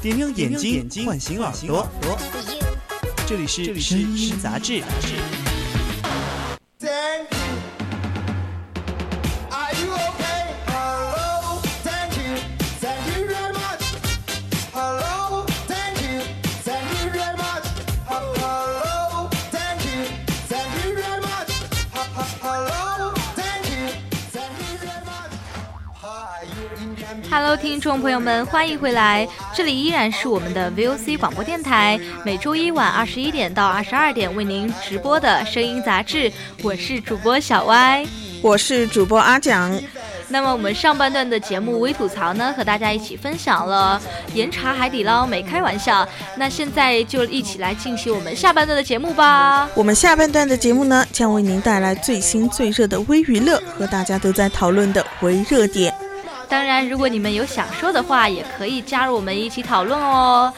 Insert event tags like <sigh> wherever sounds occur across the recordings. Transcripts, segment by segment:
点亮眼睛，唤醒耳朵。这里是声音杂志。Hello，听众朋友们，欢迎回来！这里依然是我们的 VOC 广播电台，每周一晚二十一点到二十二点为您直播的声音杂志。我是主播小歪，我是主播阿蒋。那么我们上半段的节目微吐槽呢，和大家一起分享了严查海底捞没开玩笑。那现在就一起来进行我们下半段的节目吧。我们下半段的节目呢，将为您带来最新最热的微娱乐和大家都在讨论的微热点。当然，如果你们有想说的话，也可以加入我们一起讨论哦。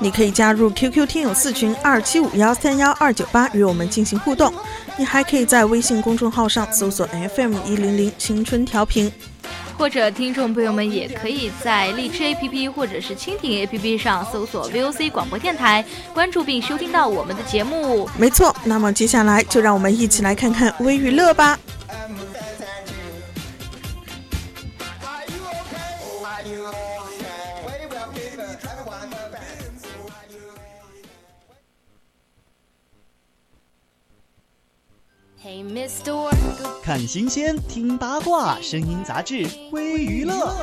你可以加入 QQ 听友四群二七五幺三幺二九八与我们进行互动。你还可以在微信公众号上搜索 FM 一零零青春调频，或者听众朋友们也可以在荔枝 APP 或者是蜻蜓 APP 上搜索 VOC 广播电台，关注并收听到我们的节目。没错，那么接下来就让我们一起来看看微娱乐吧。看新鲜，听八卦，声音杂志，微娱乐。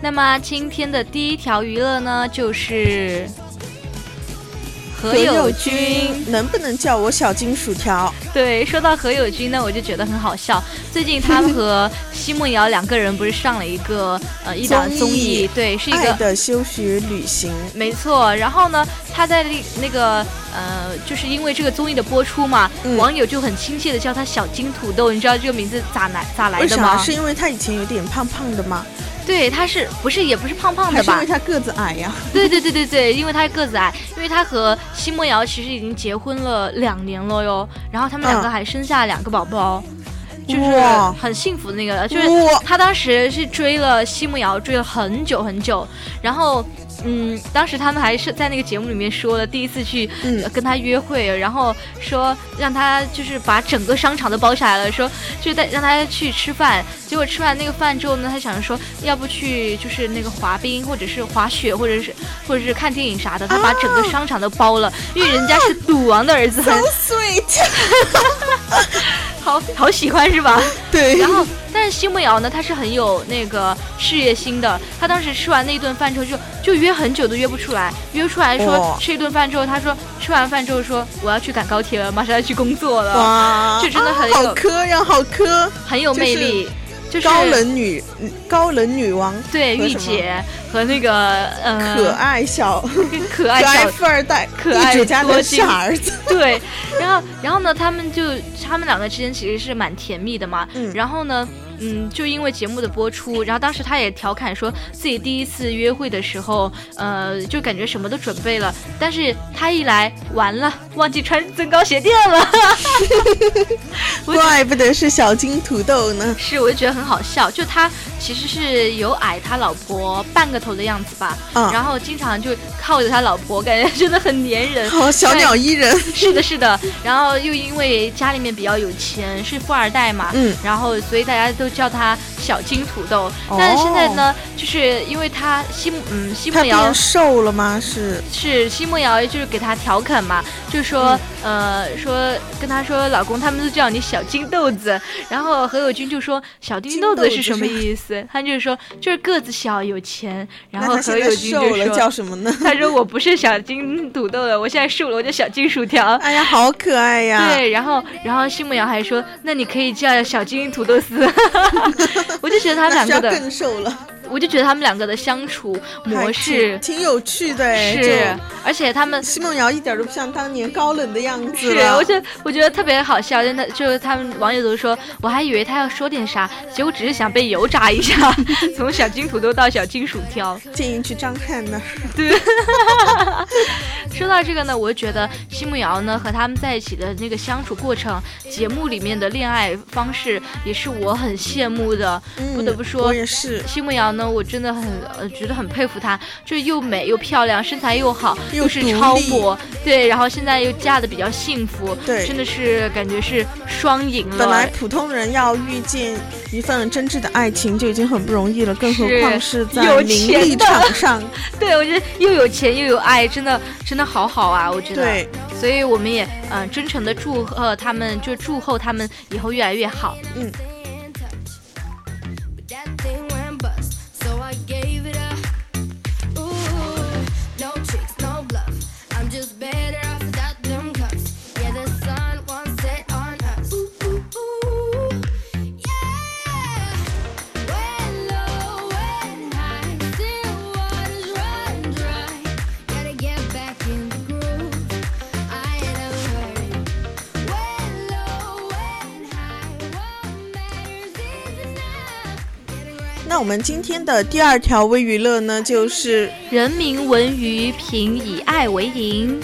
那么今天的第一条娱乐呢，就是。何友君能不能叫我小金薯条？对，说到何友君呢，我就觉得很好笑。最近他和奚梦瑶两个人不是上了一个呃一档综艺，对，是一个的休学旅行，没错。然后呢，他在那那个呃，就是因为这个综艺的播出嘛，网友就很亲切的叫他小金土豆。你知道这个名字咋来咋来的吗？是因为他以前有点胖胖的吗？对，他是不是也不是胖胖的吧？因为他个子矮呀。对对对对对，因为他个子矮，因为他和奚梦瑶其实已经结婚了两年了哟，然后他们两个还生下两个宝宝，就是很幸福的那个。就是他当时是追了奚梦瑶，追了很久很久，然后。嗯，当时他们还是在那个节目里面说了，第一次去跟他约会，然后说让他就是把整个商场都包下来了，说就带让他去吃饭。结果吃完那个饭之后呢，他想着说要不去就是那个滑冰，或者是滑雪，或者是或者是看电影啥的。他把整个商场都包了，因为人家是赌王的儿子，很 sweet，好 <laughs> 好喜欢是吧？对。然后。但是奚梦瑶呢，她是很有那个事业心的。她当时吃完那一顿饭之后，就就约很久都约不出来。约出来说吃一顿饭之后，她说吃完饭之后说我要去赶高铁了，马上要去工作了。哇，就真的很有好磕呀，好磕，很有魅力。就是高冷女，高冷女王。对，御姐和那个呃 <laughs> 可爱小可爱小富二代，可爱家的傻儿子。<laughs> 对，然后然后呢，他们就他们两个之间其实是蛮甜蜜的嘛。嗯，然后呢。嗯，就因为节目的播出，然后当时他也调侃说自己第一次约会的时候，呃，就感觉什么都准备了，但是他一来完了，忘记穿增高鞋垫了，<laughs> 怪不得是小金土豆呢。是，我就觉得很好笑，就他其实是有矮他老婆半个头的样子吧，嗯，然后经常就靠着他老婆，感觉真的很粘人，好小鸟依人。是的，是的，然后又因为家里面比较有钱，是富二代嘛，嗯，然后所以大家都。叫他小金土豆，但是现在呢，就是因为他奚嗯奚梦瑶瘦了吗？是是奚梦瑶就是给他调侃嘛，就说呃说跟他说老公他们都叫你小金豆子，然后何猷君就说小金豆子是什么意思？他就是说就是个子小有钱，然后何猷君就说叫什么呢？<laughs> 他说我不是小金土豆了，我现在瘦了，我叫小金薯条。<laughs> 哎呀，好可爱呀！对，然后然后奚梦瑶还说那你可以叫小金土豆丝。<laughs> <laughs> 我就觉得他两个的更瘦了。我就觉得他们两个的相处模式挺有趣的，是，而且他们奚梦瑶一点都不像当年高冷的样子，是，我觉得我觉得特别好笑，真的就是他们网友都说，我还以为他要说点啥，结果只是想被油炸一下，<laughs> 从小金土豆到小金薯条，建议去张翰那儿。对，<laughs> 说到这个呢，我就觉得奚梦瑶呢和他们在一起的那个相处过程，节目里面的恋爱方式也是我很羡慕的，不得不说，我也是。奚梦瑶呢，我真的很呃觉得很佩服她，就是又美又漂亮，身材又好，又是超模，对，然后现在又嫁的比较幸福，对，真的是感觉是双赢了。本来普通人要遇见一份真挚的爱情就已经很不容易了，更何况是在名利场上。<laughs> 对，我觉得又有钱又有爱，真的真的好好啊，我觉得。对，所以我们也嗯真诚的祝贺他们，就祝贺他们以后越来越好。嗯。我们今天的第二条微娱乐呢，就是人民文娱评以爱为营。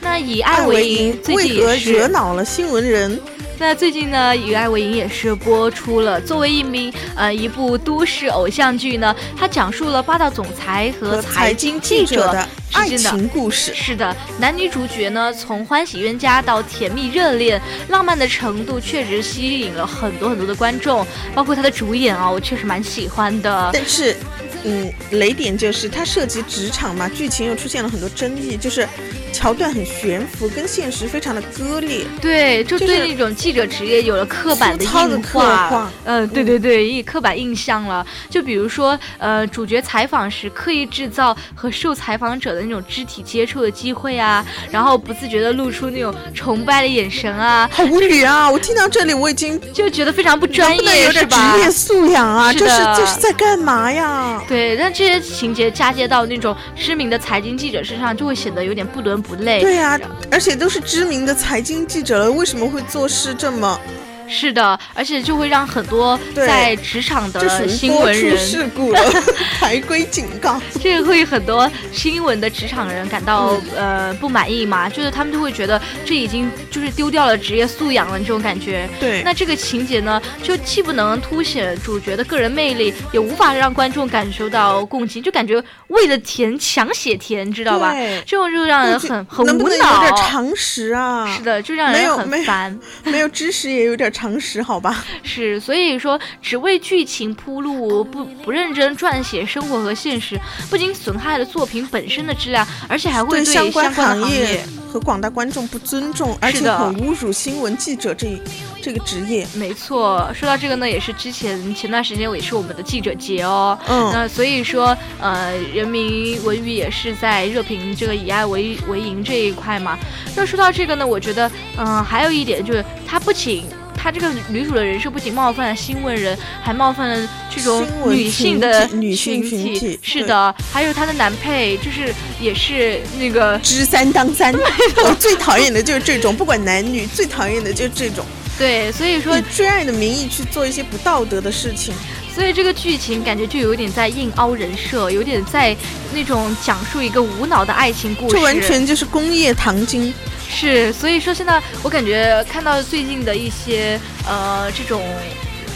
那以爱为营为何惹恼了新闻人？那最近呢，以爱为营也是播出了。作为一名呃一部都市偶像剧呢，它讲述了霸道总裁和财经记者的。爱情故事是的，男女主角呢，从欢喜冤家到甜蜜热恋，浪漫的程度确实吸引了很多很多的观众，包括他的主演啊，我确实蛮喜欢的。但是。嗯，雷点就是它涉及职场嘛，剧情又出现了很多争议，就是桥段很悬浮，跟现实非常的割裂。对，就对那种记者职业有了刻板的印画。嗯，对对对，以刻板印象了。就比如说，呃，主角采访时刻意制造和受采访者的那种肢体接触的机会啊，然后不自觉的露出那种崇拜的眼神啊。好无语啊！我听到这里我已经就觉得非常不专业，是吧？职业素养啊，这是这是在干嘛呀？对，但这些情节嫁接到那种知名的财经记者身上，就会显得有点不伦不累。对呀，而且都是知名的财经记者了，为什么会做事这么？是的，而且就会让很多在职场的新闻人事故了，<laughs> 台规警告，这个会很多新闻的职场人感到呃不满意嘛？就是他们就会觉得这已经就是丢掉了职业素养了这种感觉。对，那这个情节呢，就既不能凸显主角的个人魅力，也无法让观众感受到共情，就感觉为了甜强写甜，知道吧？这种就让人很很无脑。有点常识啊？是的，就让人很烦。没有知识也有点常。识好吧，是所以说只为剧情铺路，不不认真撰写生活和现实，不仅损害了作品本身的质量，而且还会对相关行业和广大观众不尊重，而且很侮辱新闻记者这这个职业。没错，说到这个呢，也是之前前段时间也是我们的记者节哦。嗯，那所以说呃，人民文娱也是在热评这个以爱为为营这一块嘛。那说到这个呢，我觉得嗯，还有一点就是它不仅她这个女主的人设不仅冒犯了新闻人，还冒犯了这种女性的女性群体。是的，还有她的男配，就是也是那个知三当三。<laughs> 我最讨厌的就是这种，不管男女，最讨厌的就是这种。对，所以说以追爱的名义去做一些不道德的事情。所以这个剧情感觉就有点在硬凹人设，有点在那种讲述一个无脑的爱情故事。这完全就是工业糖精。是，所以说现在我感觉看到最近的一些呃这种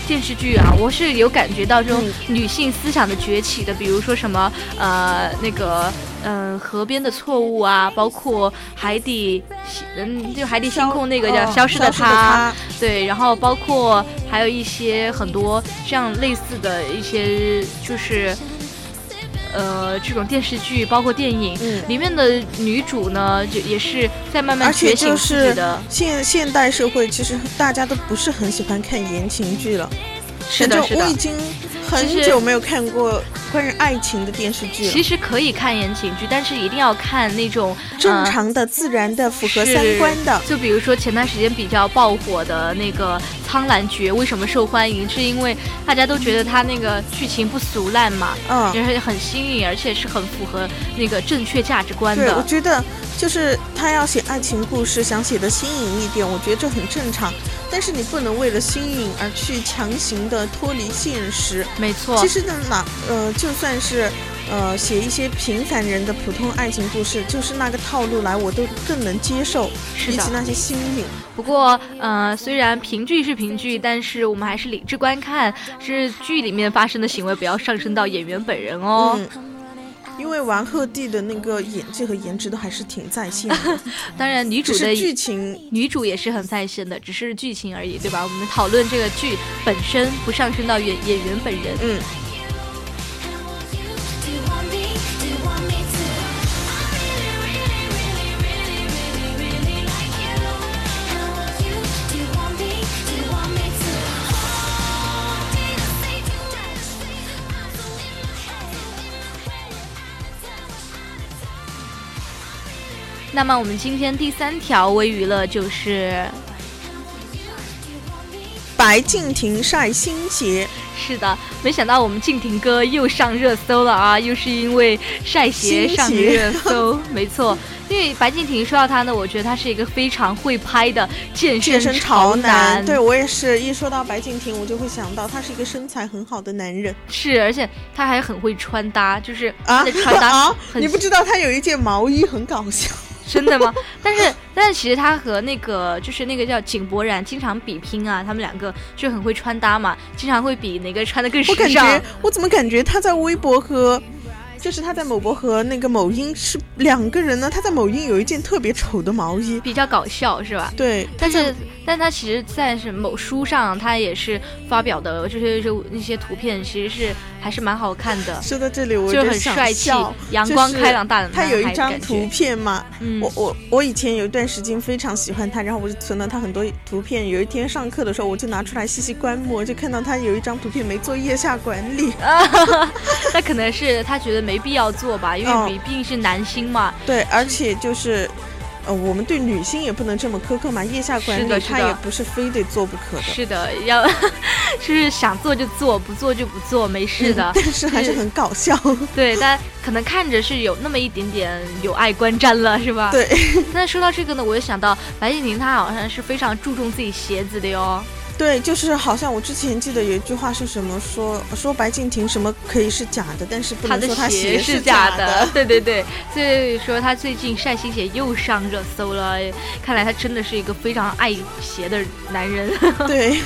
电视剧啊，我是有感觉到这种女性思想的崛起的，比如说什么呃那个嗯河边的错误啊，包括海底嗯就海底星空那个叫消失的他，对，然后包括还有一些很多这样类似的一些就是。呃，这种电视剧包括电影里面的女主呢，就也是在慢慢觉醒自己的。现现代社会其实大家都不是很喜欢看言情剧了。是的，是的。我已经很久没有看过关于爱情的电视剧。其实可以看言情剧，但是一定要看那种正常的、自然的、符合三观的。就比如说前段时间比较爆火的那个《苍兰诀》，为什么受欢迎？是因为大家都觉得它那个剧情不俗烂嘛，嗯，就是很新颖，而且是很符合那个正确价值观的。对，我觉得就是他要写爱情故事，想写的新颖一点，我觉得这很正常。但是你不能为了新颖而去强行的脱离现实。没错。其实呢，哪呃，就算是呃写一些平凡人的普通爱情故事，就是那个套路来，我都更能接受，比起那些新颖。不过呃，虽然评剧是评剧，但是我们还是理智观看，是剧里面发生的行为，不要上升到演员本人哦。因为王鹤棣的那个演技和颜值都还是挺在线的，<laughs> 当然女主的剧情，女主也是很在线的，只是剧情而已，对吧？我们讨论这个剧本身，不上升到演演员本人。嗯。那么我们今天第三条微娱乐就是白敬亭晒新鞋。是的，没想到我们敬亭哥又上热搜了啊！又是因为晒鞋上热搜，<laughs> 没错。因为白敬亭说到他呢，我觉得他是一个非常会拍的健身潮男。对我也是一说到白敬亭，我就会想到他是一个身材很好的男人。是，而且他还很会穿搭，就是他的穿搭。<laughs> 你不知道他有一件毛衣很搞笑。<laughs> 真的吗？但是，但是其实他和那个就是那个叫井柏然经常比拼啊，他们两个就很会穿搭嘛，经常会比哪个穿的更时尚。我感觉，我怎么感觉他在微博和。就是他在某博和那个某音是两个人呢。他在某音有一件特别丑的毛衣，比较搞笑，是吧？对。但是，但他其实在是某书上，他也是发表的，就是就那些图片，其实是还是蛮好看的。说到这里，我就很帅气、阳光开朗大的他有一张图片嘛，我我我以前有一段时间非常喜欢他，然后我就存了他很多图片。有一天上课的时候，我就拿出来细细观摩，就看到他有一张图片没做腋下管理。<laughs> 那可能是他觉得没。没必要做吧，因为毕竟是男星嘛。对，而且就是，呃，我们对女星也不能这么苛刻嘛。腋下管理他也不是非得做不可的。是的，要 <laughs> 就是想做就做，不做就不做，没事的。但是还是很搞笑。对，但可能看着是有那么一点点有碍观瞻了，是吧？对。那说到这个呢，我又想到白敬亭，他好像是非常注重自己鞋子的哟。对，就是好像我之前记得有一句话是什么说说白敬亭什么可以是假的，但是不能说他鞋是假的。对对对，所以说他最近晒新鞋又上热搜了，看来他真的是一个非常爱鞋的男人。<laughs> 对，